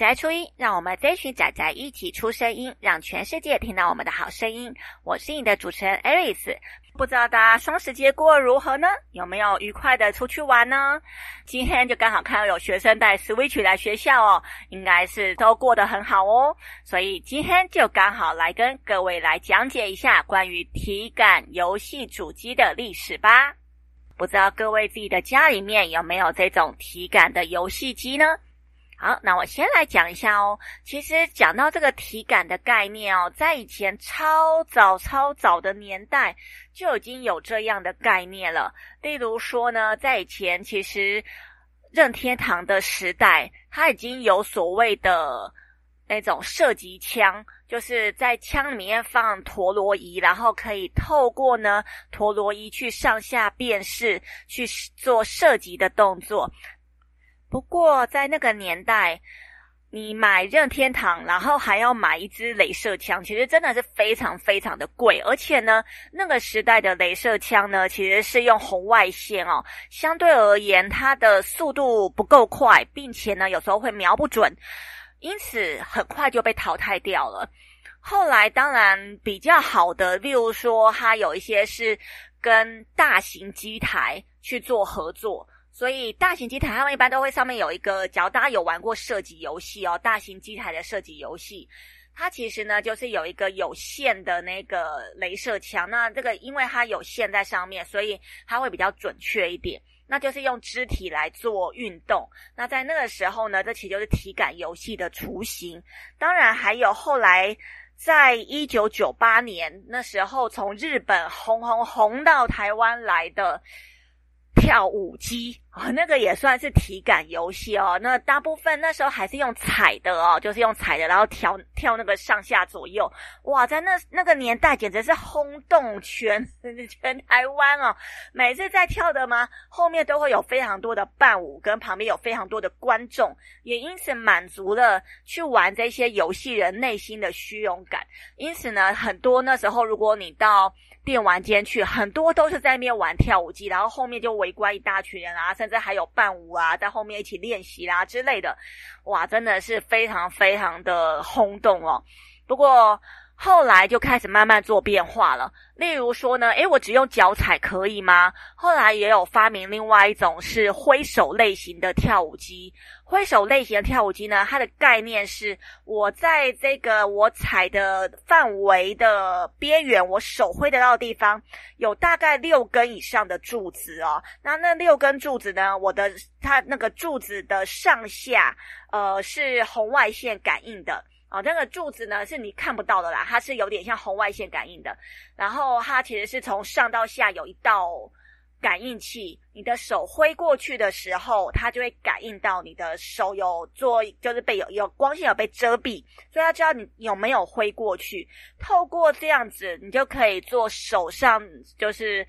宅初音，让我们这群宅宅一起出声音，让全世界听到我们的好声音。我是你的主持人 Aris，不知道大家双十节过如何呢？有没有愉快的出去玩呢？今天就刚好看到有学生带 Switch 来学校哦，应该是都过得很好哦。所以今天就刚好来跟各位来讲解一下关于体感游戏主机的历史吧。不知道各位自己的家里面有没有这种体感的游戏机呢？好，那我先来讲一下哦。其实讲到这个体感的概念哦，在以前超早超早的年代就已经有这样的概念了。例如说呢，在以前其实任天堂的时代，它已经有所谓的。那种射击枪，就是在枪里面放陀螺仪，然后可以透过呢陀螺仪去上下辨识，去做射击的动作。不过在那个年代，你买任天堂，然后还要买一支镭射枪，其实真的是非常非常的贵。而且呢，那个时代的镭射枪呢，其实是用红外线哦，相对而言，它的速度不够快，并且呢，有时候会瞄不准。因此，很快就被淘汰掉了。后来，当然比较好的，例如说，它有一些是跟大型机台去做合作，所以大型机台他们一般都会上面有一个，假如大家有玩过射击游戏哦，大型机台的射击游戏，它其实呢就是有一个有线的那个镭射枪。那这个因为它有线在上面，所以它会比较准确一点。那就是用肢体来做运动。那在那个时候呢，这其实就是体感游戏的雏形。当然，还有后来在一九九八年那时候，从日本红红红到台湾来的。跳舞机、哦，那个也算是体感游戏哦。那大部分那时候还是用踩的哦，就是用踩的，然后跳跳那个上下左右。哇，在那那个年代简直是轰动全 全台湾哦。每次在跳的嘛，后面都会有非常多的伴舞，跟旁边有非常多的观众，也因此满足了去玩这些游戏人内心的虚荣感。因此呢，很多那时候如果你到电玩间去，很多都是在那边玩跳舞机，然后后面就围。观一大群人啊，甚至还有伴舞啊，在后面一起练习啦之类的，哇，真的是非常非常的轰动哦。不过后来就开始慢慢做变化了，例如说呢，诶，我只用脚踩可以吗？后来也有发明另外一种是挥手类型的跳舞机。挥手类型的跳舞机呢，它的概念是我在这个我踩的范围的边缘，我手挥得到的地方有大概六根以上的柱子哦。那那六根柱子呢，我的它那个柱子的上下，呃，是红外线感应的啊。那个柱子呢，是你看不到的啦，它是有点像红外线感应的。然后它其实是从上到下有一道。感应器，你的手挥过去的时候，它就会感应到你的手有做，就是被有有光线有被遮蔽，所以它知道你有没有挥过去。透过这样子，你就可以做手上就是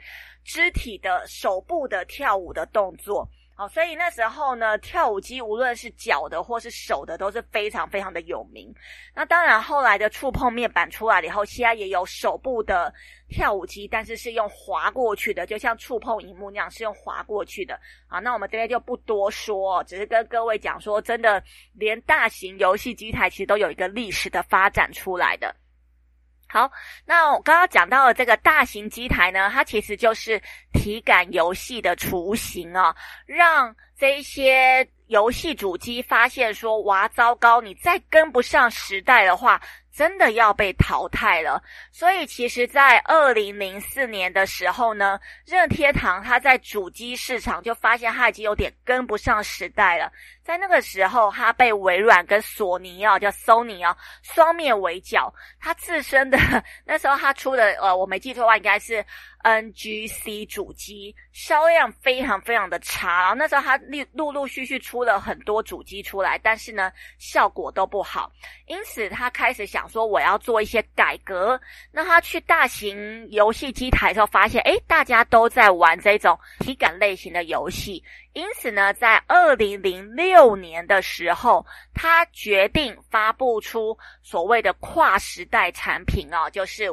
肢体的手部的跳舞的动作。哦，所以那时候呢，跳舞机无论是脚的或是手的，都是非常非常的有名。那当然，后来的触碰面板出来了以后，现在也有手部的跳舞机，但是是用滑过去的，就像触碰荧幕那样，是用滑过去的。啊，那我们这边就不多说，只是跟各位讲说，真的，连大型游戏机台其实都有一个历史的发展出来的。好，那我刚刚讲到的这个大型机台呢，它其实就是体感游戏的雏形啊，让这一些游戏主机发现说，哇，糟糕，你再跟不上时代的话。真的要被淘汰了，所以其实，在二零零四年的时候呢，任天堂它在主机市场就发现它已经有点跟不上时代了。在那个时候，它被微软跟索尼啊，叫 Sony 啊，双面围剿。它自身的 那时候，它出的呃，我没记错的话，应该是 NGC 主机，销量非常非常的差。然后那时候，它陆陆陆续续出了很多主机出来，但是呢，效果都不好。因此，他开始想说，我要做一些改革。那他去大型游戏机台的时候，发现，诶，大家都在玩这种体感类型的游戏。因此呢，在二零零六年的时候，他决定发布出所谓的跨时代产品啊，就是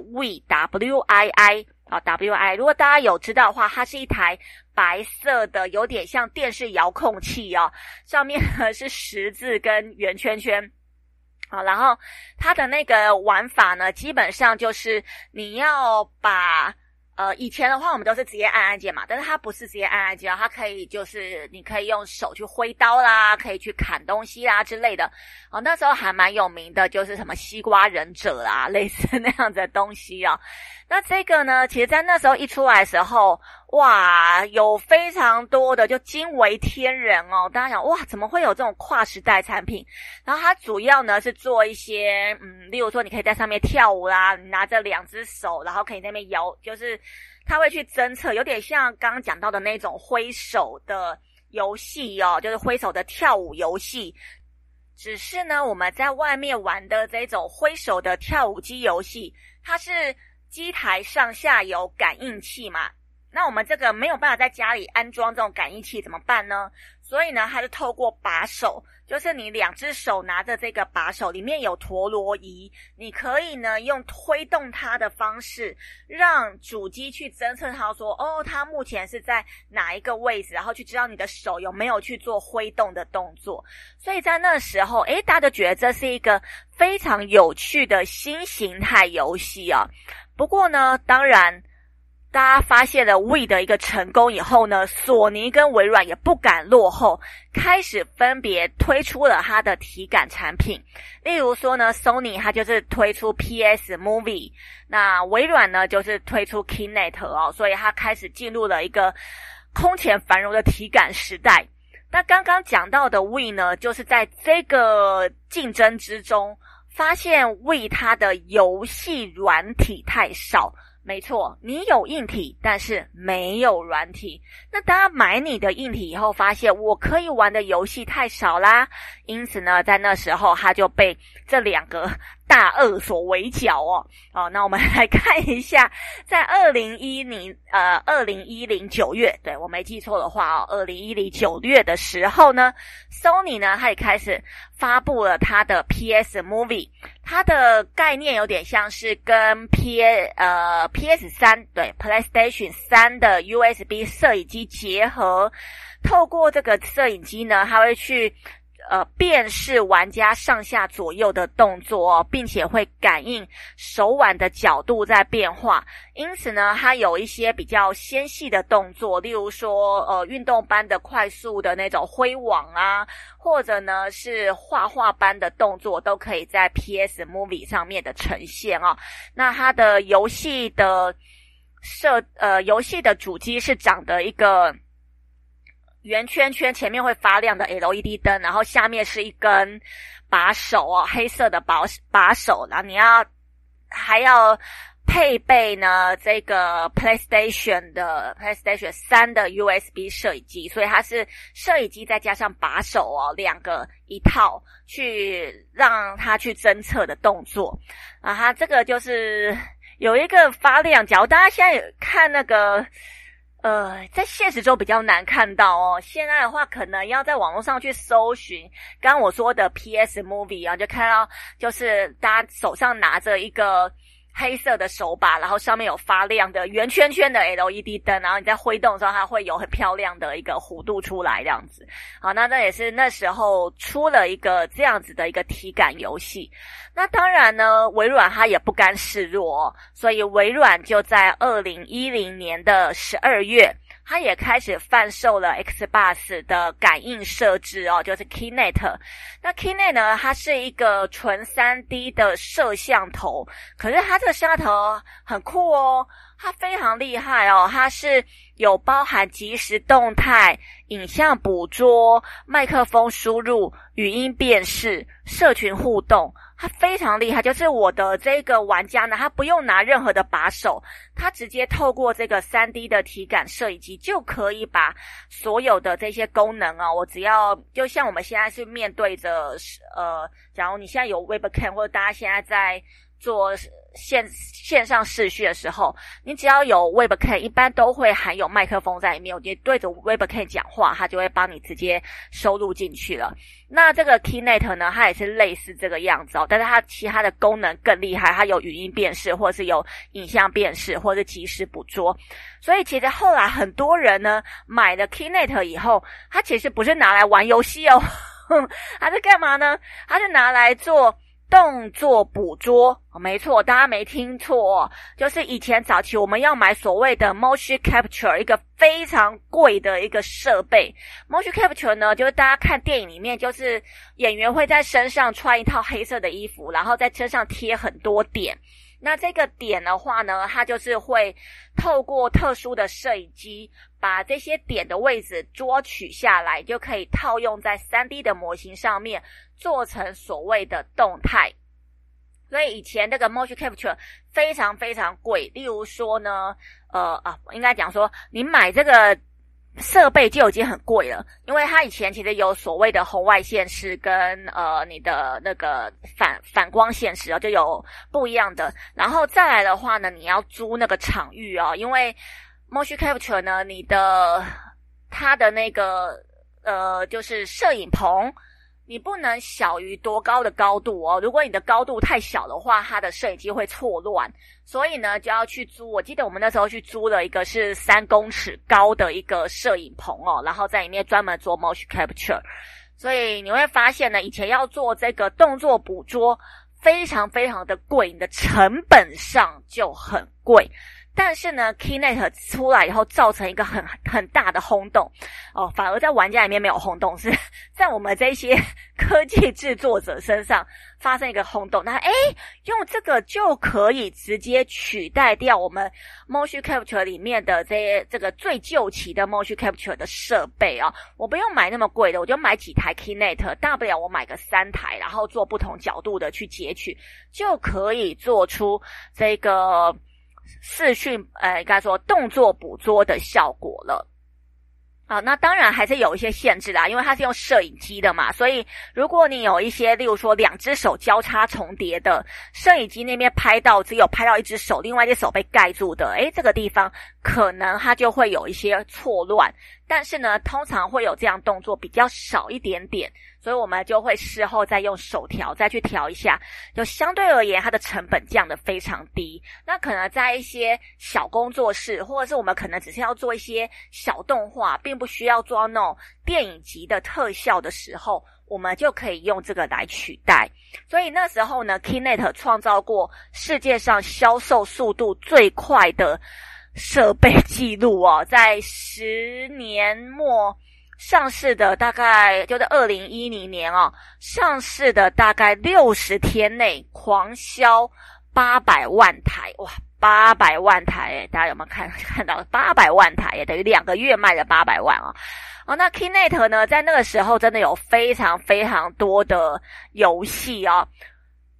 W I I 啊，Wi。如果大家有知道的话，它是一台白色的，有点像电视遥控器哦，上面呢是十字跟圆圈圈。好，然后它的那个玩法呢，基本上就是你要把。呃，以前的话我们都是直接按按键嘛，但是它不是直接按按键，它可以就是你可以用手去挥刀啦，可以去砍东西啦之类的。哦，那时候还蛮有名的，就是什么西瓜忍者啊，类似那样的东西哦。那这个呢，其实在那时候一出来的时候，哇，有非常多的就惊为天人哦。大家想，哇，怎么会有这种跨时代产品？然后它主要呢是做一些，嗯，例如说你可以在上面跳舞啦，拿着两只手，然后可以那边摇，就是。它会去侦测，有点像刚刚讲到的那种挥手的游戏哦，就是挥手的跳舞游戏。只是呢，我们在外面玩的这种挥手的跳舞机游戏，它是机台上下有感应器嘛。那我们这个没有办法在家里安装这种感应器怎么办呢？所以呢，它是透过把手，就是你两只手拿着这个把手，里面有陀螺仪，你可以呢用推动它的方式，让主机去侦测它说，哦，它目前是在哪一个位置，然后去知道你的手有没有去做挥动的动作。所以在那时候，诶，大家都觉得这是一个非常有趣的新形态游戏啊。不过呢，当然。大家发现了 Wii 的一个成功以后呢，索尼跟微软也不敢落后，开始分别推出了它的体感产品。例如说呢，Sony 它就是推出 PS Movie，那微软呢就是推出 Kinect 哦，所以它开始进入了一个空前繁荣的体感时代。那刚刚讲到的 Wii 呢，就是在这个竞争之中，发现 Wii 它的游戏软体太少。没错，你有硬体，但是没有软体。那大家买你的硬体以后，发现我可以玩的游戏太少啦，因此呢，在那时候他就被这两个。大鳄所围剿哦，哦，那我们 来看一下，在二零一零呃二零一零九月，对，我没记错的话哦，二零一零九月的时候呢，Sony 呢，他也开始发布了他的 PS Movie，它的概念有点像是跟 P 呃 PS 三对 PlayStation 三的 USB 摄影机结合，透过这个摄影机呢，它会去。呃，辨识玩家上下左右的动作哦，并且会感应手腕的角度在变化，因此呢，它有一些比较纤细的动作，例如说，呃，运动般的快速的那种挥网啊，或者呢是画画般的动作，都可以在 PS Movie 上面的呈现哦。那它的游戏的设，呃，游戏的主机是长的一个。圆圈圈前面会发亮的 LED 灯，然后下面是一根把手哦，黑色的把把手，然后你要还要配备呢这个 PlayStation 的 PlayStation 三的 USB 摄影机，所以它是摄影机再加上把手哦，两个一套去让它去侦测的动作啊，它这个就是有一个发亮角，大家现在有看那个。呃，在现实中比较难看到哦。现在的话，可能要在网络上去搜寻，刚刚我说的 PS Movie 啊，就看到就是大家手上拿着一个。黑色的手把，然后上面有发亮的圆圈圈的 LED 灯，然后你在挥动的时候，它会有很漂亮的一个弧度出来，这样子。好，那这也是那时候出了一个这样子的一个体感游戏。那当然呢，微软它也不甘示弱哦，所以微软就在二零一零年的十二月。它也开始贩售了 Xbox 的感应设置哦，就是 Kinect。那 Kinect 呢，它是一个纯 3D 的摄像头，可是它这个摄像头很酷哦，它非常厉害哦，它是有包含即时动态、影像捕捉、麦克风输入、语音辨识、社群互动。它非常厉害，就是我的这个玩家呢，他不用拿任何的把手，他直接透过这个三 D 的体感摄影机就可以把所有的这些功能啊，我只要就像我们现在是面对着，呃，假如你现在有 Webcam 或者大家现在在做线线上视讯的时候，你只要有 Webcam，一般都会含有麦克风在里面，你对着 Webcam 讲话，它就会帮你直接收录进去了。那这个 Keynote 呢，它也是类似这个样子哦，但是它其他的功能更厉害，它有语音辨识，或是有影像辨识，或是即时捕捉。所以其实后来很多人呢买了 Keynote 以后，它其实不是拿来玩游戏哦，它是干嘛呢？它是拿来做。动作捕捉，没错，大家没听错，就是以前早期我们要买所谓的 motion capture，一个非常贵的一个设备。motion capture 呢，就是大家看电影里面，就是演员会在身上穿一套黑色的衣服，然后在身上贴很多点。那这个点的话呢，它就是会透过特殊的摄影机，把这些点的位置捉取下来，就可以套用在 3D 的模型上面，做成所谓的动态。所以以前这个 motion capture 非常非常贵，例如说呢，呃啊，应该讲说，你买这个。设备就已经很贵了，因为它以前其实有所谓的红外线是跟呃你的那个反反光线式啊，就有不一样的。然后再来的话呢，你要租那个场域哦，因为 motion capture 呢，你的它的那个呃就是摄影棚。你不能小于多高的高度哦，如果你的高度太小的话，它的摄影机会错乱，所以呢就要去租。我记得我们那时候去租了一个是三公尺高的一个摄影棚哦，然后在里面专门做 motion capture。所以你会发现呢，以前要做这个动作捕捉非常非常的贵，你的成本上就很贵。但是呢，Keynote 出来以后造成一个很很大的轰动哦，反而在玩家里面没有轰动，是 在我们这些科技制作者身上发生一个轰动。那诶，用这个就可以直接取代掉我们 Motion Capture 里面的这些这个最旧期的 Motion Capture 的设备啊、哦，我不用买那么贵的，我就买几台 Keynote，大不了我买个三台，然后做不同角度的去截取，就可以做出这个。视讯，呃，应该说动作捕捉的效果了。好，那当然还是有一些限制啦，因为它是用摄影机的嘛，所以如果你有一些，例如说两只手交叉重叠的，摄影机那边拍到只有拍到一只手，另外一只手被盖住的，诶，这个地方可能它就会有一些错乱。但是呢，通常会有这样动作比较少一点点，所以我们就会事后再用手调再去调一下，就相对而言它的成本降得非常低。那可能在一些小工作室，或者是我们可能只是要做一些小动画，并不需要做那种电影级的特效的时候，我们就可以用这个来取代。所以那时候呢，Keynet 创造过世界上销售速度最快的。设备记录哦，在十年末上市的，大概就在二零一零年哦，上市的大概六十天内狂销八百万台哇，八百万台诶，大家有没有看看到八百万台也等于两个月卖了八百万啊！哦，那 Keynote 呢，在那个时候真的有非常非常多的游戏哦。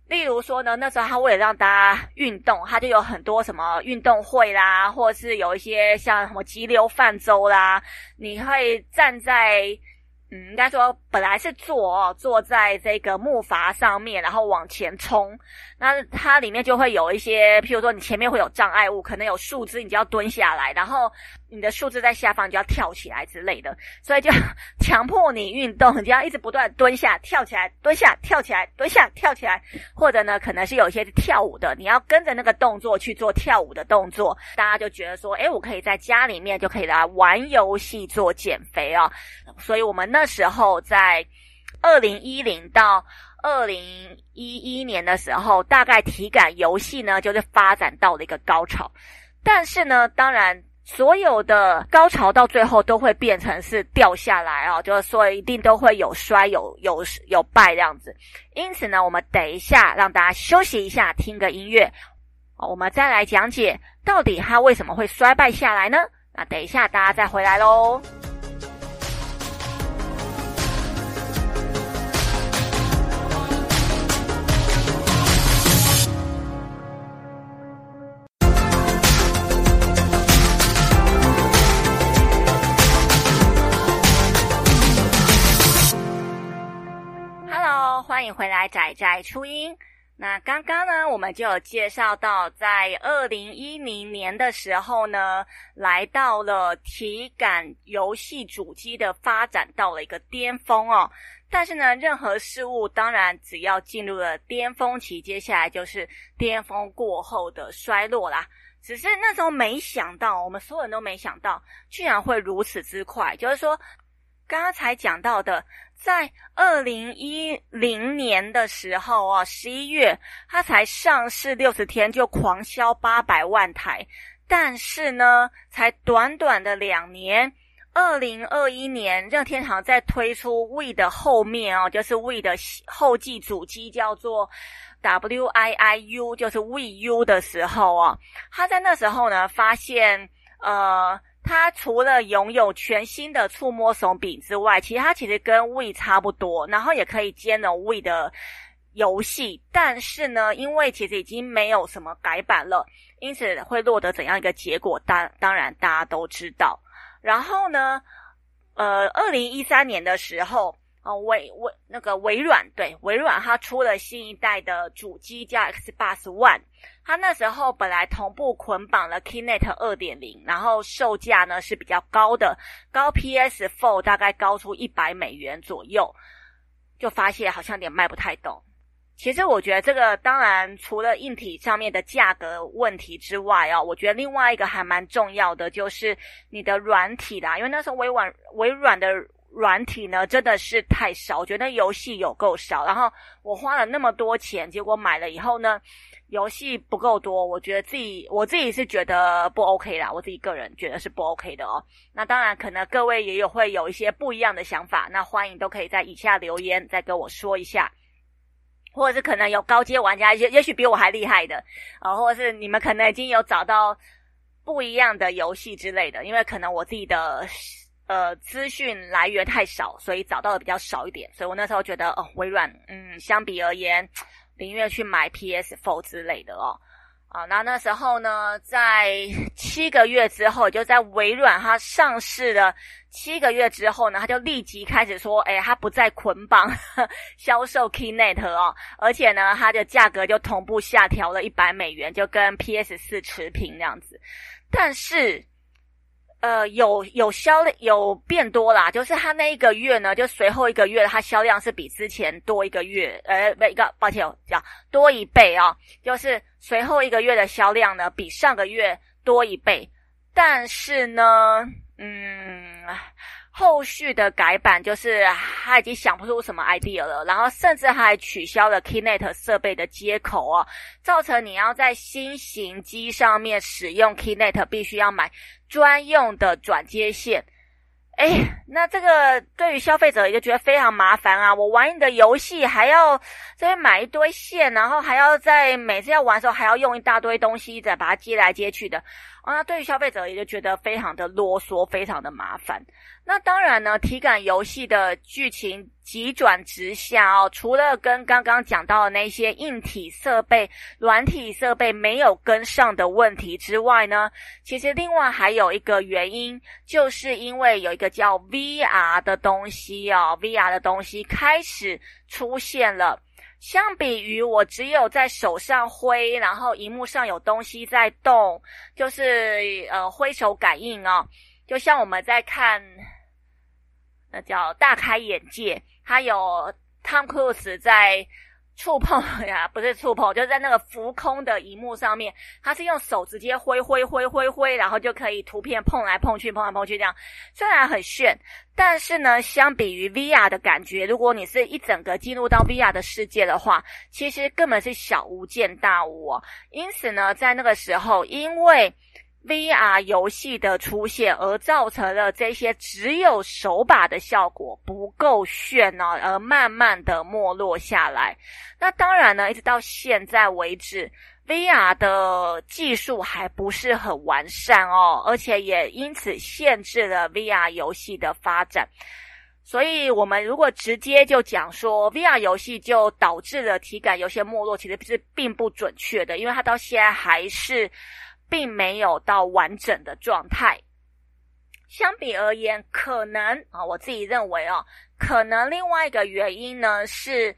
例如说呢，那时候他为了让大家运动，他就有很多什么运动会啦，或者是有一些像什么急流泛舟啦，你会站在，嗯，应该说本来是坐，坐在这个木筏上面，然后往前冲。那它里面就会有一些，譬如说你前面会有障碍物，可能有树枝，你就要蹲下来，然后你的数字在下方，就要跳起来之类的，所以就 强迫你运动，你就要一直不断蹲下、跳起来、蹲下、跳起来、蹲下、跳起来，或者呢，可能是有一些跳舞的，你要跟着那个动作去做跳舞的动作，大家就觉得说，诶，我可以在家里面就可以来玩游戏做减肥哦。所以我们那时候在二零一零到。二零一一年的时候，大概体感游戏呢，就是发展到了一个高潮。但是呢，当然，所有的高潮到最后都会变成是掉下来啊，就是说一定都会有衰、有有有败这样子。因此呢，我们等一下让大家休息一下，听个音乐，我们再来讲解到底它为什么会衰败下来呢？那等一下大家再回来喽。回来，仔仔初音。那刚刚呢，我们就有介绍到，在二零一零年的时候呢，来到了体感游戏主机的发展到了一个巅峰哦。但是呢，任何事物当然只要进入了巅峰期，接下来就是巅峰过后的衰落啦。只是那时候没想到，我们所有人都没想到，居然会如此之快。就是说，刚刚才讲到的。在二零一零年的时候啊，十一月它才上市六十天就狂销八百万台，但是呢，才短短的两年，二零二一年任天堂在推出 Wii 的后面哦，就是 Wii 的后继主机叫做 WiiU，就是 Wii U 的时候啊，他在那时候呢发现呃。它除了拥有全新的触摸手柄之外，其实它其实跟 Wii 差不多，然后也可以兼容 Wii 的游戏。但是呢，因为其实已经没有什么改版了，因此会落得怎样一个结果，当当然大家都知道。然后呢，呃，二零一三年的时候。哦，微微那个微软对微软，它出了新一代的主机叫 Xbox One，它那时候本来同步捆绑了 Kinect 二点零，然后售价呢是比较高的，高 PS Four 大概高出一百美元左右，就发现好像有点卖不太动。其实我觉得这个当然除了硬体上面的价格问题之外哦，我觉得另外一个还蛮重要的就是你的软体啦，因为那时候微软微软的。软体呢真的是太少，我觉得游戏有够少。然后我花了那么多钱，结果买了以后呢，游戏不够多。我觉得自己我自己是觉得不 OK 啦，我自己个人觉得是不 OK 的哦。那当然，可能各位也有会有一些不一样的想法，那欢迎都可以在以下留言再跟我说一下，或者是可能有高阶玩家，也也许比我还厉害的啊、或者是你们可能已经有找到不一样的游戏之类的，因为可能我自己的。呃，资讯来源太少，所以找到的比较少一点。所以我那时候觉得，哦，微软，嗯，相比而言，宁愿去买 PS4 之类的哦。啊，那那时候呢，在七个月之后，就在微软它上市了七个月之后呢，它就立即开始说，哎，它不再捆绑 销售 Kinect 哦，而且呢，它的价格就同步下调了一百美元，就跟 PS 四持平这样子。但是。呃，有有销有变多啦，就是它那一个月呢，就随后一个月，它销量是比之前多一个月，呃，不一个，抱歉，讲多一倍啊，就是随后一个月的销量呢，比上个月多一倍，但是呢，嗯。后续的改版就是他已经想不出什么 idea 了，然后甚至还取消了 Keynet 设备的接口哦，造成你要在新型机上面使用 Keynet，必须要买专用的转接线。哎，那这个对于消费者也就觉得非常麻烦啊！我玩你的游戏还要这边买一堆线，然后还要在每次要玩的时候还要用一大堆东西再把它接来接去的。那对于消费者也就觉得非常的啰嗦，非常的麻烦。那当然呢，体感游戏的剧情急转直下哦，除了跟刚刚讲到的那些硬体设备、软体设备没有跟上的问题之外呢，其实另外还有一个原因，就是因为有一个叫 VR 的东西哦，VR 的东西开始出现了。相比于我只有在手上挥，然后荧幕上有东西在动，就是呃挥手感应哦，就像我们在看，那叫大开眼界，它有汤姆·克鲁斯在。触碰呀，不是触碰，就是在那个浮空的荧幕上面，它是用手直接挥挥挥挥挥，然后就可以图片碰来碰去，碰来碰去这样。虽然很炫，但是呢，相比于 VR 的感觉，如果你是一整个进入到 VR 的世界的话，其实根本是小巫见大巫哦。因此呢，在那个时候，因为 VR 游戏的出现，而造成了这些只有手把的效果不够炫哦，而慢慢的没落下来。那当然呢，一直到现在为止，VR 的技术还不是很完善哦，而且也因此限制了 VR 游戏的发展。所以，我们如果直接就讲说 VR 游戏就导致了体感游戏没落，其实是并不准确的，因为它到现在还是。并没有到完整的状态。相比而言，可能啊，我自己认为哦，可能另外一个原因呢是，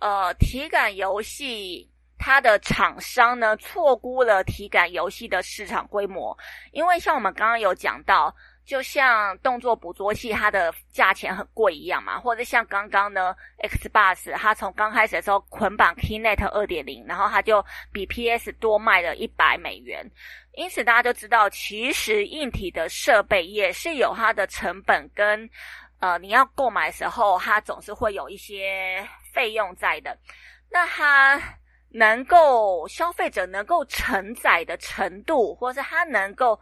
呃，体感游戏它的厂商呢错估了体感游戏的市场规模，因为像我们刚刚有讲到。就像动作捕捉器，它的价钱很贵一样嘛，或者像刚刚呢，Xbox 它从刚开始的时候捆绑 Kinect 二点零，然后它就比 PS 多卖了一百美元。因此大家就知道，其实硬体的设备也是有它的成本跟呃，你要购买的时候，它总是会有一些费用在的。那它能够消费者能够承载的程度，或是它能够。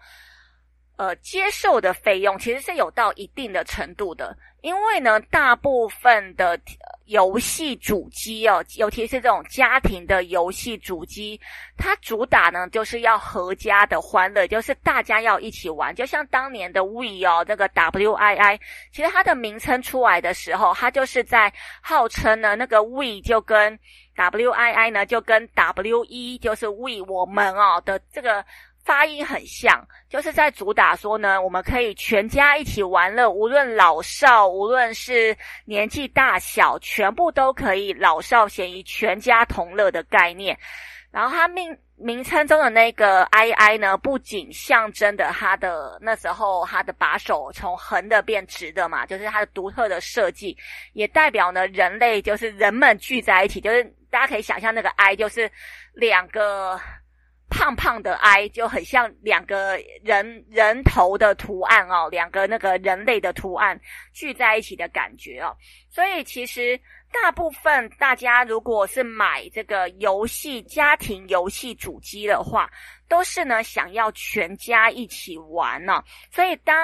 呃，接受的费用其实是有到一定的程度的，因为呢，大部分的游戏主机哦，尤其是这种家庭的游戏主机，它主打呢就是要合家的欢乐，就是大家要一起玩。就像当年的 Wii 哦，这个 WII，其实它的名称出来的时候，它就是在号称呢，那个 Wii 就跟 WII 呢就跟 WE 就是 We 我们哦的这个。发音很像，就是在主打说呢，我们可以全家一起玩乐，无论老少，无论是年纪大小，全部都可以老少咸宜，全家同乐的概念。然后它命名称中的那个 II 呢，不仅象征的它的那时候它的把手从横的变直的嘛，就是它的独特的设计，也代表呢人类就是人们聚在一起，就是大家可以想象那个 I 就是两个。胖胖的 I 就很像两个人人头的图案哦，两个那个人类的图案聚在一起的感觉哦。所以其实大部分大家如果是买这个游戏家庭游戏主机的话，都是呢想要全家一起玩呢、所以当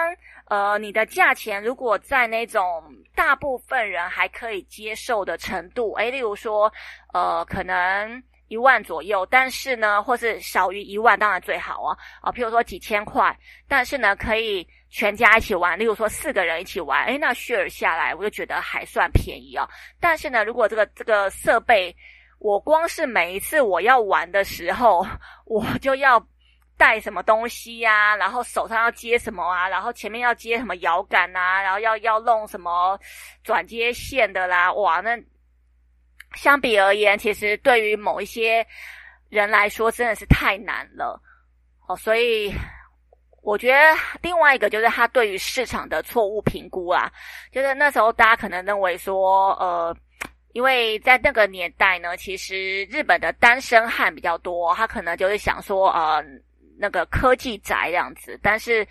呃你的价钱如果在那种大部分人还可以接受的程度，诶，例如说呃可能。一万左右，但是呢，或是少于一万，当然最好啊啊，譬如说几千块，但是呢，可以全家一起玩，例如说四个人一起玩，诶，那 share 下来，我就觉得还算便宜啊。但是呢，如果这个这个设备，我光是每一次我要玩的时候，我就要带什么东西呀、啊，然后手上要接什么啊，然后前面要接什么摇杆啊，然后要要弄什么转接线的啦，哇，那。相比而言，其实对于某一些人来说，真的是太难了哦。所以我觉得另外一个就是他对于市场的错误评估啊，就是那时候大家可能认为说，呃，因为在那个年代呢，其实日本的单身汉比较多，他可能就是想说，呃，那个科技宅这样子。但是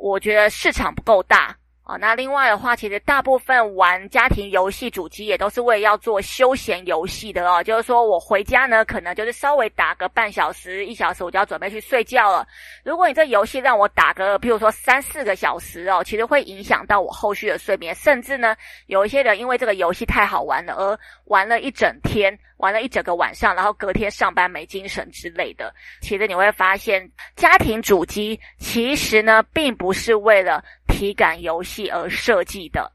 我觉得市场不够大。哦，那另外的话，其实大部分玩家庭游戏主机也都是为了要做休闲游戏的哦。就是说我回家呢，可能就是稍微打个半小时、一小时，我就要准备去睡觉了。如果你这游戏让我打个，譬如说三四个小时哦，其实会影响到我后续的睡眠。甚至呢，有一些人因为这个游戏太好玩了，而玩了一整天，玩了一整个晚上，然后隔天上班没精神之类的。其实你会发现，家庭主机其实呢，并不是为了。体感游戏而设计的。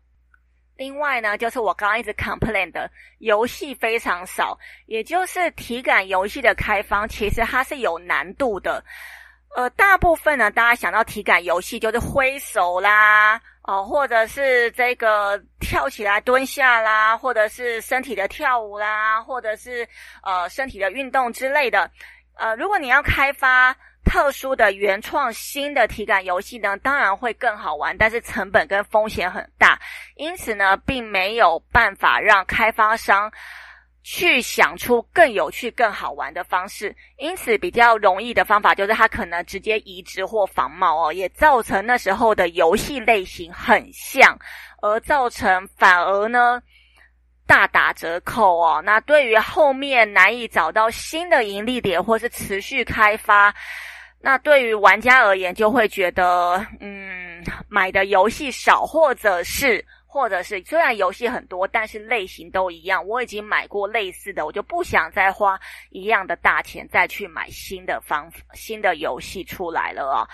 另外呢，就是我刚刚一直 complain 的游戏非常少，也就是体感游戏的开发，其实它是有难度的。呃，大部分呢，大家想到体感游戏就是挥手啦，哦、或者是这个跳起来蹲下啦，或者是身体的跳舞啦，或者是呃身体的运动之类的。呃，如果你要开发。特殊的原创新的体感游戏呢，当然会更好玩，但是成本跟风险很大，因此呢，并没有办法让开发商去想出更有趣、更好玩的方式。因此，比较容易的方法就是他可能直接移植或仿冒哦，也造成那时候的游戏类型很像，而造成反而呢大打折扣哦。那对于后面难以找到新的盈利点或是持续开发。那对于玩家而言，就会觉得，嗯，买的游戏少，或者是，或者是，虽然游戏很多，但是类型都一样。我已经买过类似的，我就不想再花一样的大钱再去买新的方新的游戏出来了啊。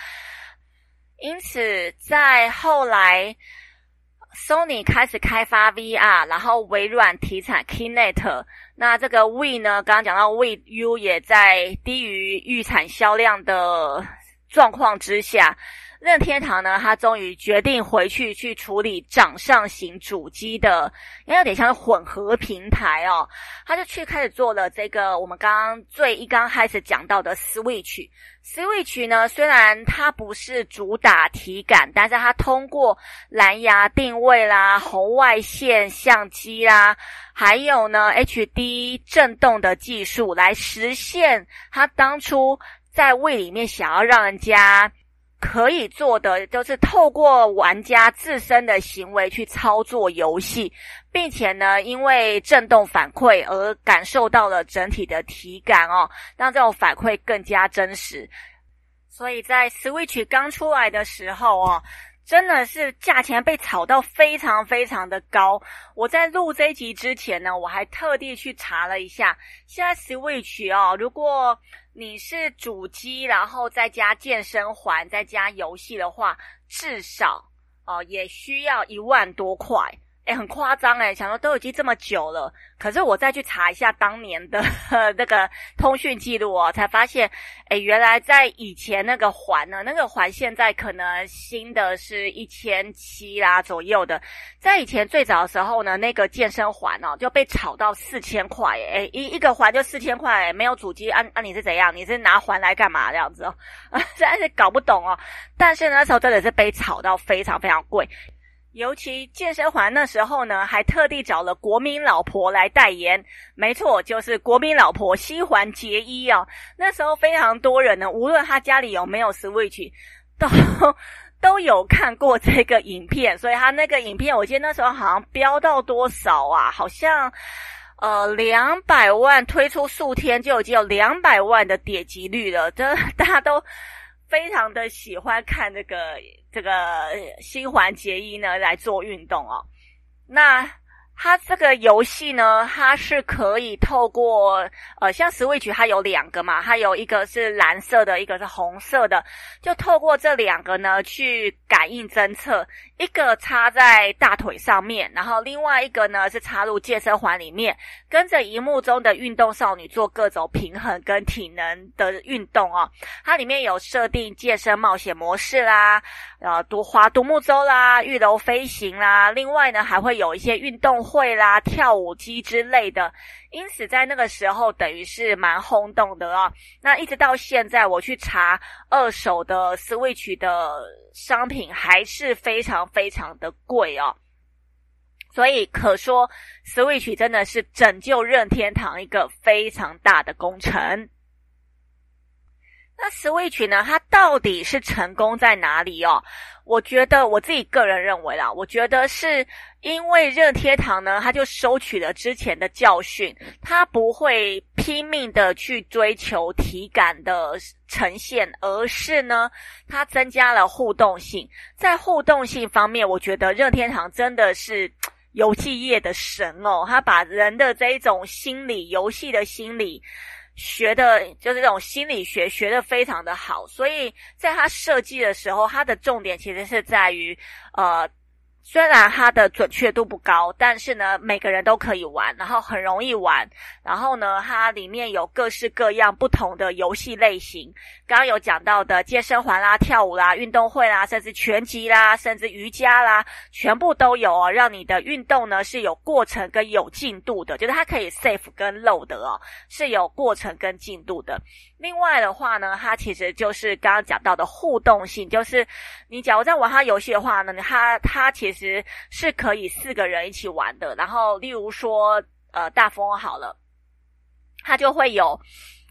因此，在后来，Sony 开始开发 VR，然后微软体产 Kinect。那这个 V 呢，刚刚讲到 VU 也在低于预产销量的状况之下，任天堂呢，他终于决定回去去处理掌上型主机的，因为有点像是混合平台哦。他就去开始做了这个我们刚刚最一刚开始讲到的 Switch。Switch 呢，虽然它不是主打体感，但是它通过蓝牙定位啦、红外线相机啦，还有呢 HD 震动的技术来实现它当初在胃里面想要让人家。可以做的就是透过玩家自身的行为去操作游戏，并且呢，因为震动反馈而感受到了整体的体感哦，让这种反馈更加真实。所以在 Switch 刚出来的时候哦。真的是价钱被炒到非常非常的高。我在录这一集之前呢，我还特地去查了一下，现在 Switch 哦，如果你是主机，然后再加健身环，再加游戏的话，至少哦也需要一万多块。很夸张哎，想说都已经这么久了，可是我再去查一下当年的那个通讯记录哦，才发现，诶，原来在以前那个环呢，那个环现在可能新的是一千七啦左右的，在以前最早的时候呢，那个健身环哦就被炒到四千块，诶，一一个环就四千块，没有主机，啊啊你是怎样？你是拿环来干嘛这样子哦？啊，实在是搞不懂哦。但是那时候真的是被炒到非常非常贵。尤其健身环那时候呢，还特地找了国民老婆来代言。没错，就是国民老婆西环结衣哦。那时候非常多人呢，无论他家里有没有 Switch，都 都有看过这个影片。所以他那个影片，我记得那时候好像飙到多少啊？好像呃两百万，推出数天就已经有两百万的点击率了。这大家都。非常的喜欢看这个这个新环结衣呢来做运动哦，那。它这个游戏呢，它是可以透过呃，像 Switch 它有两个嘛，它有一个是蓝色的，一个是红色的，就透过这两个呢去感应侦测，一个插在大腿上面，然后另外一个呢是插入健身环里面，跟着荧幕中的运动少女做各种平衡跟体能的运动哦。它里面有设定健身冒险模式啦，呃，独滑独木舟啦，玉楼飞行啦，另外呢还会有一些运动。会啦，跳舞机之类的，因此在那个时候等于是蛮轰动的啊。那一直到现在，我去查二手的 Switch 的商品还是非常非常的贵哦。所以可说 Switch 真的是拯救任天堂一个非常大的工程。那 Switch 呢？它到底是成功在哪里哦？我觉得我自己个人认为啦，我觉得是因为任天堂呢，它就收取了之前的教训，它不会拼命的去追求体感的呈现，而是呢，它增加了互动性。在互动性方面，我觉得任天堂真的是游戏业的神哦，它把人的这一种心理，游戏的心理。学的就是这种心理学，学的非常的好，所以在他设计的时候，他的重点其实是在于，呃。虽然它的准确度不高，但是呢，每个人都可以玩，然后很容易玩。然后呢，它里面有各式各样不同的游戏类型。刚刚有讲到的健身环啦、跳舞啦、运动会啦，甚至拳击啦，甚至瑜伽啦，全部都有哦。让你的运动呢是有过程跟有进度的，就是它可以 save 跟 load 的哦，是有过程跟进度的。另外的话呢，它其实就是刚刚讲到的互动性，就是你假如在玩它游戏的话呢，它它其实其实是可以四个人一起玩的。然后，例如说，呃，大风好了，他就会有，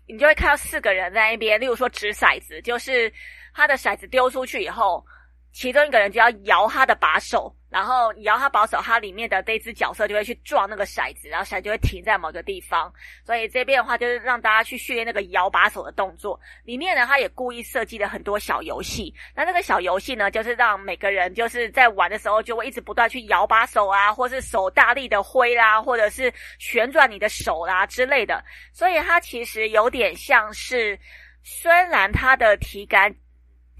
你就会看到四个人在那边。例如说掷骰子，就是他的骰子丢出去以后，其中一个人就要摇他的把手。然后摇他保守，它里面的这只角色就会去撞那个骰子，然后骰子就会停在某个地方。所以这边的话就是让大家去训练那个摇把手的动作。里面呢，它也故意设计了很多小游戏。那那个小游戏呢，就是让每个人就是在玩的时候就会一直不断去摇把手啊，或是手大力的挥啦，或者是旋转你的手啦之类的。所以它其实有点像是，虽然它的体感。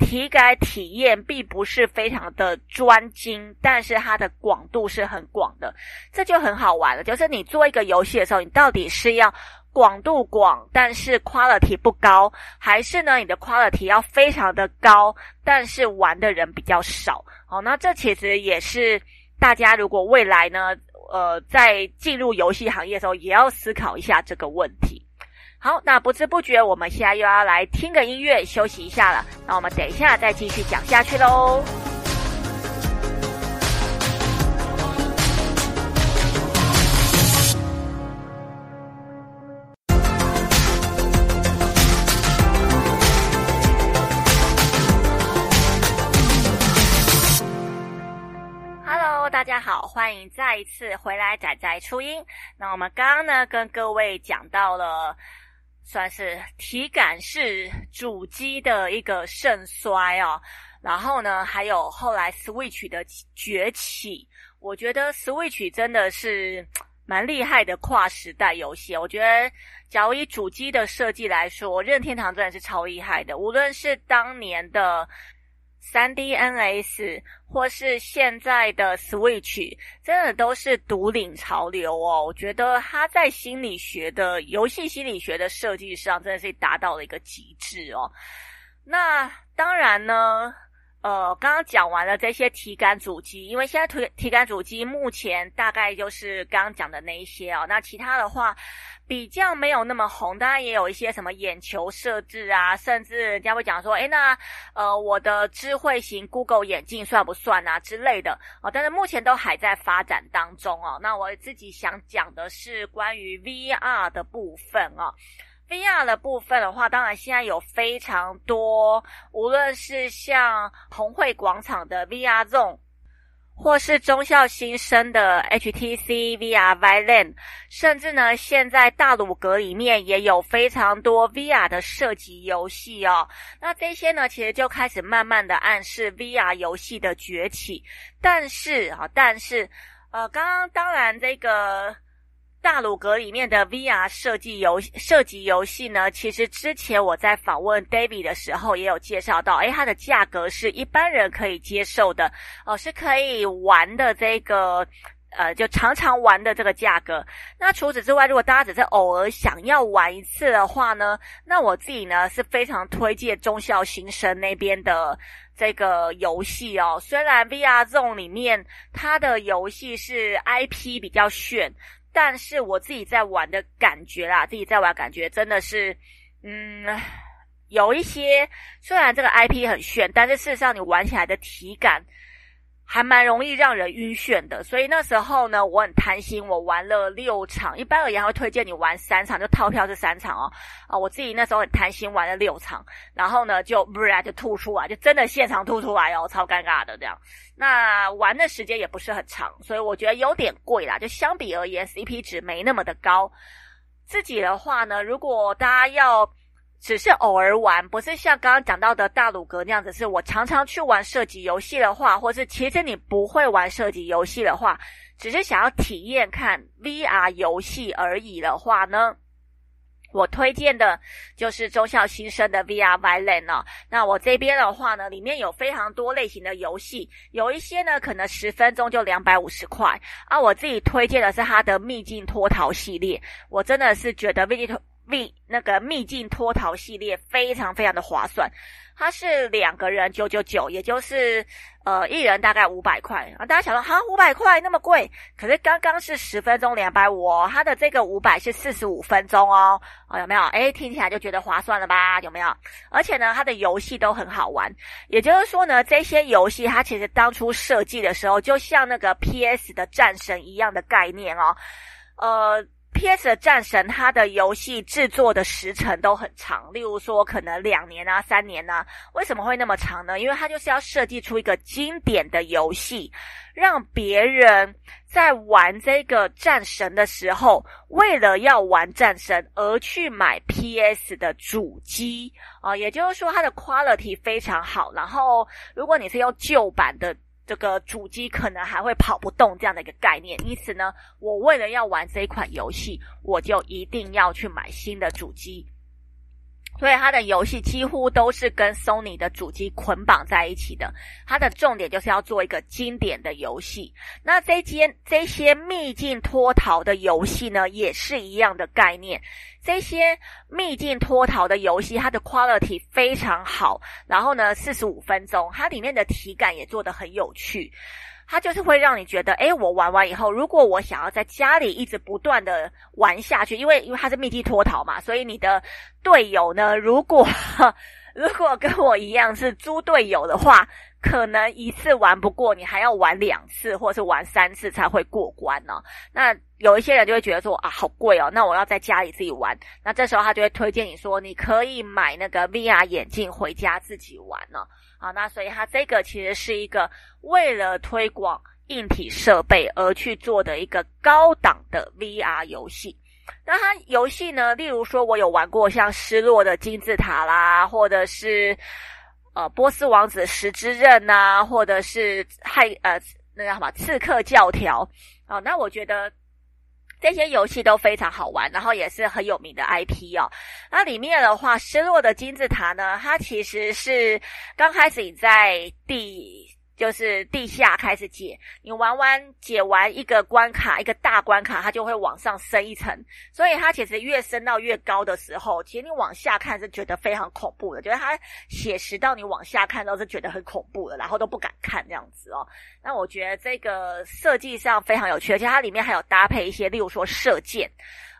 体感体验并不是非常的专精，但是它的广度是很广的，这就很好玩了。就是你做一个游戏的时候，你到底是要广度广，但是 quality 不高，还是呢你的 quality 要非常的高，但是玩的人比较少。好，那这其实也是大家如果未来呢，呃，在进入游戏行业的时候，也要思考一下这个问题。好，那不知不觉我们现在又要来听个音乐休息一下了，那我们等一下再继续讲下去喽。大家好，欢迎再一次回来仔仔初音。那我们刚刚呢，跟各位讲到了，算是体感是主机的一个盛衰哦。然后呢，还有后来 Switch 的崛起。我觉得 Switch 真的是蛮厉害的跨时代游戏。我觉得，假如以主机的设计来说，任天堂真的是超厉害的。无论是当年的。3DNS 或是现在的 Switch，真的都是独领潮流哦。我觉得它在心理学的游戏心理学的设计上，真的是达到了一个极致哦。那当然呢。呃，刚刚讲完了这些体感主机，因为现在体体感主机目前大概就是刚刚讲的那一些哦。那其他的话比较没有那么红，当然也有一些什么眼球设置啊，甚至人家会讲说，诶，那呃我的智慧型 Google 眼镜算不算啊之类的哦。但是目前都还在发展当中哦。那我自己想讲的是关于 VR 的部分哦。VR 的部分的话，当然现在有非常多，无论是像红会广场的 VR Zone，或是中校新生的 HTC VR Vineland，甚至呢，现在大鲁阁里面也有非常多 VR 的射击游戏哦。那这些呢，其实就开始慢慢的暗示 VR 游戏的崛起。但是啊，但是，呃，刚刚当然这个。大鲁阁里面的 VR 设计游设计游戏呢，其实之前我在访问 David 的时候也有介绍到，诶，它的价格是一般人可以接受的，哦，是可以玩的这个，呃，就常常玩的这个价格。那除此之外，如果大家只是偶尔想要玩一次的话呢，那我自己呢是非常推荐忠孝新生那边的这个游戏哦。虽然 VR Zone 里面它的游戏是 IP 比较炫。但是我自己在玩的感觉啦，自己在玩感觉真的是，嗯，有一些虽然这个 IP 很炫，但是事实上你玩起来的体感还蛮容易让人晕眩的。所以那时候呢，我很贪心，我玩了六场。一般而言，会推荐你玩三场，就套票是三场哦。啊，我自己那时候很贪心，玩了六场，然后呢就不然就吐出来，就真的现场吐出来哦，超尴尬的这样。那玩的时间也不是很长，所以我觉得有点贵啦。就相比而言，CP 值没那么的高。自己的话呢，如果大家要只是偶尔玩，不是像刚刚讲到的大鲁格那样子，是我常常去玩射击游戏的话，或是其实你不会玩射击游戏的话，只是想要体验看 VR 游戏而已的话呢，我推荐的就是忠孝新生的 VR Vineland 哦。那我这边的话呢，里面有非常多类型的游戏，有一些呢可能十分钟就两百五十块啊。我自己推荐的是它的秘境脱逃系列，我真的是觉得秘境脱秘那个秘境脱逃系列非常非常的划算。它是两个人九九九，也就是呃一人大概五百块啊。大家想说哈五百块那么贵，可是刚刚是十分钟两百五哦，它的这个五百是四十五分钟哦，哦有没有？诶，听起来就觉得划算了吧？有没有？而且呢，它的游戏都很好玩。也就是说呢，这些游戏它其实当初设计的时候，就像那个 PS 的战神一样的概念哦，呃。P.S. 的战神，它的游戏制作的时程都很长，例如说可能两年啊、三年啊。为什么会那么长呢？因为它就是要设计出一个经典的游戏，让别人在玩这个战神的时候，为了要玩战神而去买 P.S. 的主机啊，也就是说它的 quality 非常好。然后，如果你是用旧版的。这个主机可能还会跑不动这样的一个概念，因此呢，我为了要玩这一款游戏，我就一定要去买新的主机。所以它的游戏几乎都是跟 Sony 的主机捆绑在一起的。它的重点就是要做一个经典的游戏。那这间这些秘境脱逃的游戏呢，也是一样的概念。这些秘境脱逃的游戏，它的 quality 非常好。然后呢，四十五分钟，它里面的体感也做得很有趣。它就是会让你觉得，诶，我玩完以后，如果我想要在家里一直不断的玩下去，因为因为它是秘境脱逃嘛，所以你的队友呢，如果如果跟我一样是猪队友的话，可能一次玩不过，你还要玩两次或是玩三次才会过关呢、哦。那有一些人就会觉得说啊，好贵哦，那我要在家里自己玩。那这时候他就会推荐你说，你可以买那个 VR 眼镜回家自己玩呢、哦。好，那所以它这个其实是一个为了推广硬体设备而去做的一个高档的 VR 游戏。那它游戏呢，例如说我有玩过像《失落的金字塔》啦，或者是呃《波斯王子十之刃》呐，或者是害呃那个什么《刺客教条》啊。那我觉得。这些游戏都非常好玩，然后也是很有名的 IP 哦。那里面的话，失落的金字塔呢，它其实是刚开始你在第。就是地下开始解，你玩完解完一个关卡，一个大关卡，它就会往上升一层。所以它其实越升到越高的时候，其实你往下看是觉得非常恐怖的，觉得它写实到你往下看都是觉得很恐怖的，然后都不敢看这样子哦。那我觉得这个设计上非常有趣，而且它里面还有搭配一些，例如说射箭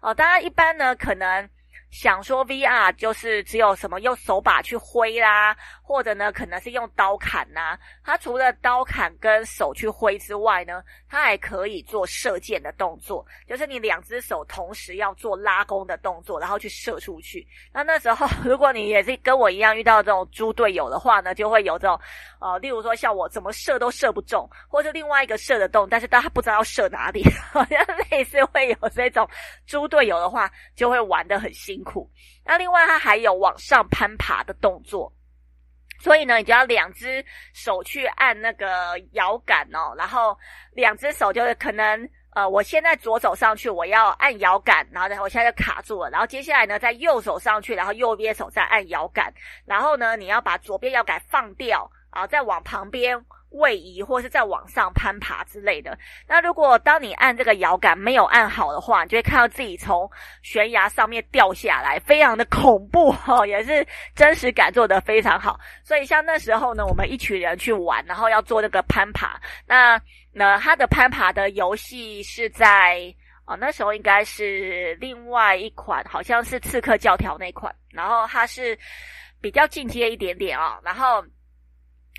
哦。大家一般呢可能。想说 VR 就是只有什么用手把去挥啦，或者呢可能是用刀砍呐、啊。它除了刀砍跟手去挥之外呢，他还可以做射箭的动作，就是你两只手同时要做拉弓的动作，然后去射出去。那那时候 如果你也是跟我一样遇到这种猪队友的话呢，就会有这种呃，例如说像我怎么射都射不中，或者另外一个射得动，但是但他不知道要射哪里，好像类似会有这种猪队友的话，就会玩得很辛苦。那另外它还有往上攀爬的动作，所以呢，你就要两只手去按那个摇杆哦，然后两只手就是可能呃，我现在左手上去，我要按摇杆，然后呢，我现在就卡住了，然后接下来呢，在右手上去，然后右边手再按摇杆，然后呢，你要把左边摇杆放掉，啊再往旁边。位移或是在往上攀爬之类的。那如果当你按这个摇杆没有按好的话，你就会看到自己从悬崖上面掉下来，非常的恐怖哦，也是真实感做得非常好。所以像那时候呢，我们一群人去玩，然后要做那个攀爬。那那它的攀爬的游戏是在哦，那时候应该是另外一款，好像是刺客教条那款。然后它是比较进阶一点点、哦，然后。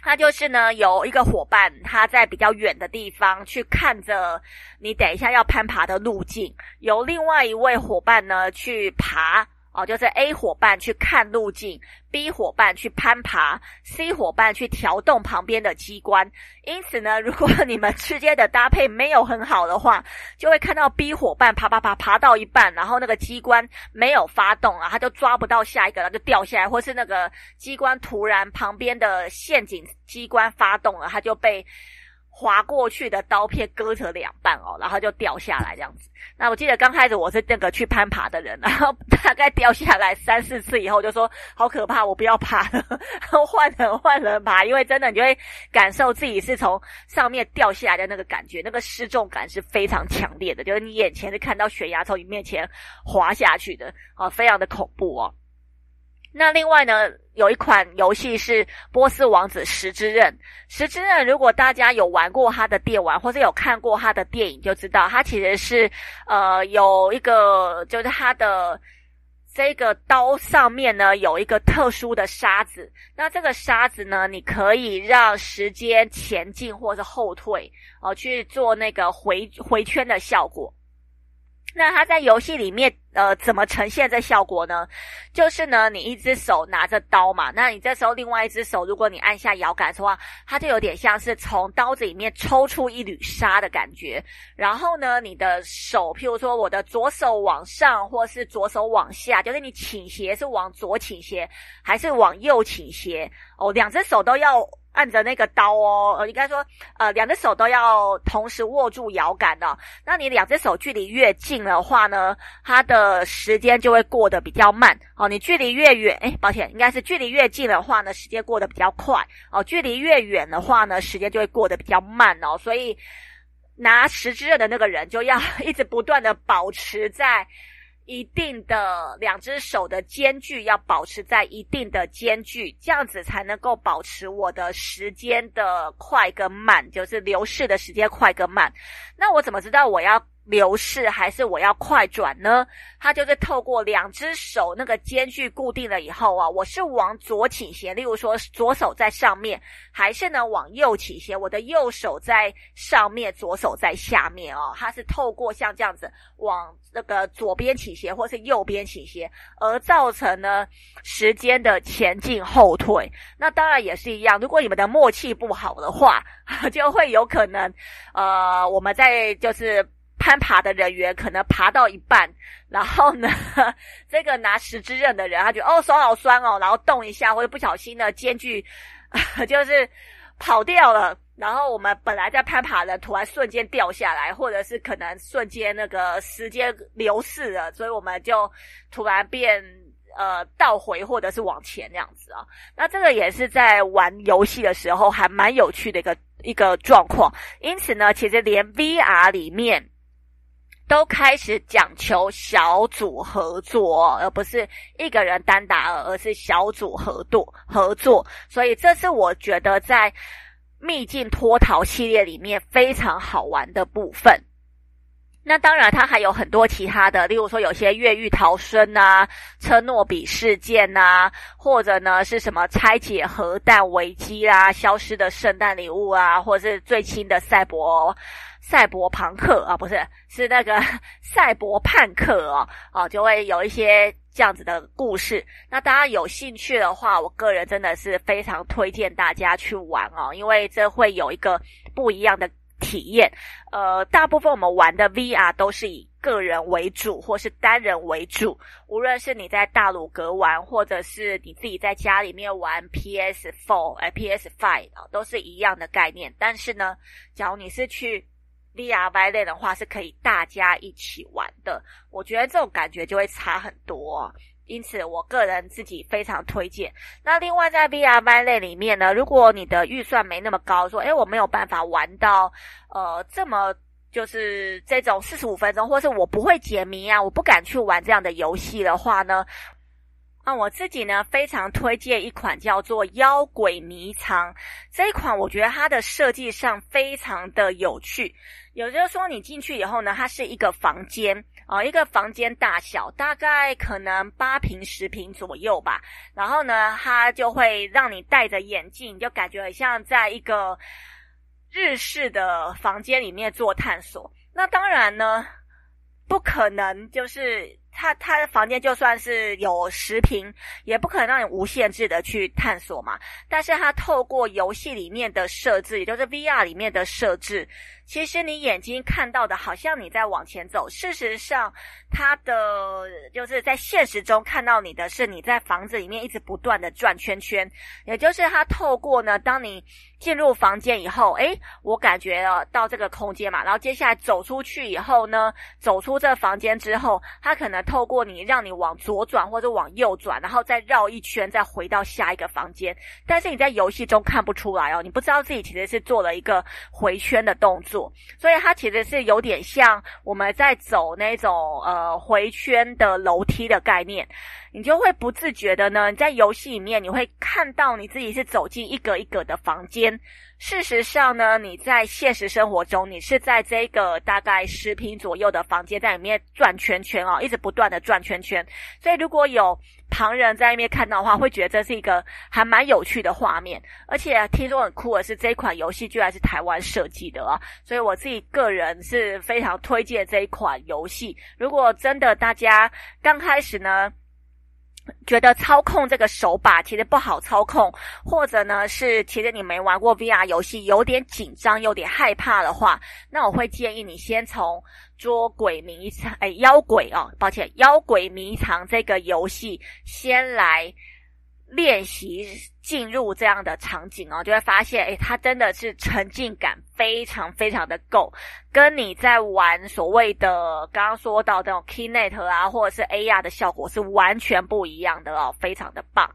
他就是呢，有一个伙伴，他在比较远的地方去看着你等一下要攀爬的路径，由另外一位伙伴呢去爬。哦，就是 A 伙伴去看路径，B 伙伴去攀爬，C 伙伴去调动旁边的机关。因此呢，如果 你们之间的搭配没有很好的话，就会看到 B 伙伴爬爬爬爬到一半，然后那个机关没有发动啊，他就抓不到下一个，然后就掉下来，或是那个机关突然旁边的陷阱机关发动了，他就被。划过去的刀片割成两半哦，然后就掉下来这样子。那我记得刚开始我是那个去攀爬的人，然后大概掉下来三四次以后，就说好可怕，我不要爬了，然后换人换人爬，因为真的你就会感受自己是从上面掉下来的那个感觉，那个失重感是非常强烈的，就是你眼前是看到悬崖从你面前滑下去的，啊，非常的恐怖哦。那另外呢，有一款游戏是《波斯王子十之刃》。十之刃，如果大家有玩过他的电玩，或者有看过他的电影，就知道他其实是呃有一个，就是他的这个刀上面呢有一个特殊的沙子。那这个沙子呢，你可以让时间前进或者后退，哦、去做那个回回圈的效果。那它在游戏里面，呃，怎么呈现这效果呢？就是呢，你一只手拿着刀嘛，那你这时候另外一只手，如果你按下摇杆的话，它就有点像是从刀子里面抽出一缕沙的感觉。然后呢，你的手，譬如说我的左手往上，或是左手往下，就是你倾斜是往左倾斜还是往右倾斜？哦，两只手都要按着那个刀哦，呃，应该说，呃，两只手都要同时握住摇杆的。那你两只手距离越近的话呢，它的时间就会过得比较慢。哦，你距离越远，哎，抱歉，应该是距离越近的话呢，时间过得比较快。哦，距离越远的话呢，时间就会过得比较慢哦。所以拿十支刃的那个人就要一直不断的保持在。一定的两只手的间距要保持在一定的间距，这样子才能够保持我的时间的快跟慢，就是流逝的时间快跟慢。那我怎么知道我要流逝还是我要快转呢？它就是透过两只手那个间距固定了以后啊，我是往左倾斜，例如说左手在上面，还是呢往右倾斜，我的右手在上面，左手在下面哦。它是透过像这样子往那个左边倾斜或是右边倾斜，而造成呢时间的前进后退。那当然也是一样，如果你们的默契不好的话，就会有可能呃我们在就是。攀爬的人员可能爬到一半，然后呢，这个拿十支刃的人，他觉得哦手好酸哦，然后动一下或者不小心呢，间距 就是跑掉了，然后我们本来在攀爬的突然瞬间掉下来，或者是可能瞬间那个时间流逝了，所以我们就突然变呃倒回或者是往前这样子啊。那这个也是在玩游戏的时候还蛮有趣的一个一个状况。因此呢，其实连 VR 里面。都开始讲求小组合作，而不是一个人单打，而是小组合作合作。所以这是我觉得在秘境脱逃系列里面非常好玩的部分。那当然，它还有很多其他的，例如说有些越狱逃生啊、车诺比事件啊，或者呢是什么拆解核弹危机啊、消失的圣诞礼物啊，或者是最新的赛博。赛博朋克啊，不是，是那个 赛博叛客哦，哦，就会有一些这样子的故事。那大家有兴趣的话，我个人真的是非常推荐大家去玩哦，因为这会有一个不一样的体验。呃，大部分我们玩的 VR 都是以个人为主，或是单人为主。无论是你在大鲁阁玩，或者是你自己在家里面玩 PS Four、哎 PS Five 啊，都是一样的概念。但是呢，假如你是去 VR Valley 的话是可以大家一起玩的，我觉得这种感觉就会差很多，因此我个人自己非常推荐。那另外在 VR Valley 里面呢，如果你的预算没那么高，说诶我没有办法玩到呃这么就是这种四十五分钟，或是我不会解谜啊，我不敢去玩这样的游戏的话呢，啊我自己呢非常推荐一款叫做《妖鬼迷藏》这一款，我觉得它的设计上非常的有趣。也就是说，你进去以后呢，它是一个房间啊、一个房间大小大概可能八平十平左右吧。然后呢，它就会让你戴着眼镜，就感觉很像在一个日式的房间里面做探索。那当然呢，不可能就是。他他的房间就算是有十平，也不可能让你无限制的去探索嘛。但是他透过游戏里面的设置，也就是 VR 里面的设置，其实你眼睛看到的好像你在往前走，事实上，他的就是在现实中看到你的是你在房子里面一直不断的转圈圈。也就是他透过呢，当你进入房间以后，诶，我感觉了到这个空间嘛，然后接下来走出去以后呢，走出这房间之后，他可能。透过你，让你往左转或者往右转，然后再绕一圈，再回到下一个房间。但是你在游戏中看不出来哦，你不知道自己其实是做了一个回圈的动作，所以它其实是有点像我们在走那种呃回圈的楼梯的概念。你就会不自觉的呢，你在游戏里面你会看到你自己是走进一格一格的房间。事实上呢，你在现实生活中，你是在这个大概十平左右的房间，在里面转圈圈哦，一直不断的转圈圈。所以如果有旁人在那边看到的话，会觉得这是一个还蛮有趣的画面。而且听说很酷的是，这款游戏居然是台湾设计的啊！所以我自己个人是非常推荐这一款游戏。如果真的大家刚开始呢，觉得操控这个手把其实不好操控，或者呢是其实你没玩过 VR 游戏，有点紧张、有点害怕的话，那我会建议你先从捉鬼迷藏，哎，妖鬼哦，抱歉，妖鬼迷藏这个游戏先来练习进入这样的场景哦，就会发现，诶，它真的是沉浸感非常非常的够，跟你在玩所谓的刚刚说到这种 Kinect 啊，或者是 AR 的效果是完全不一样的哦，非常的棒。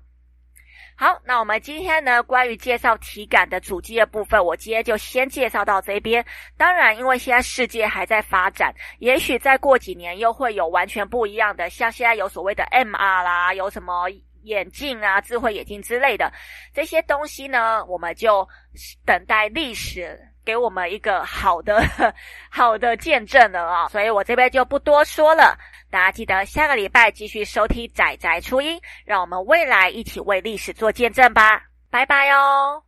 好，那我们今天呢，关于介绍体感的主机的部分，我今天就先介绍到这边。当然，因为现在世界还在发展，也许再过几年又会有完全不一样的，像现在有所谓的 MR 啦，有什么眼镜啊、智慧眼镜之类的这些东西呢，我们就等待历史给我们一个好的、好的见证了啊、所以我这边就不多说了。大家记得下个礼拜继续收听仔仔初音，让我们未来一起为历史做见证吧，拜拜哦。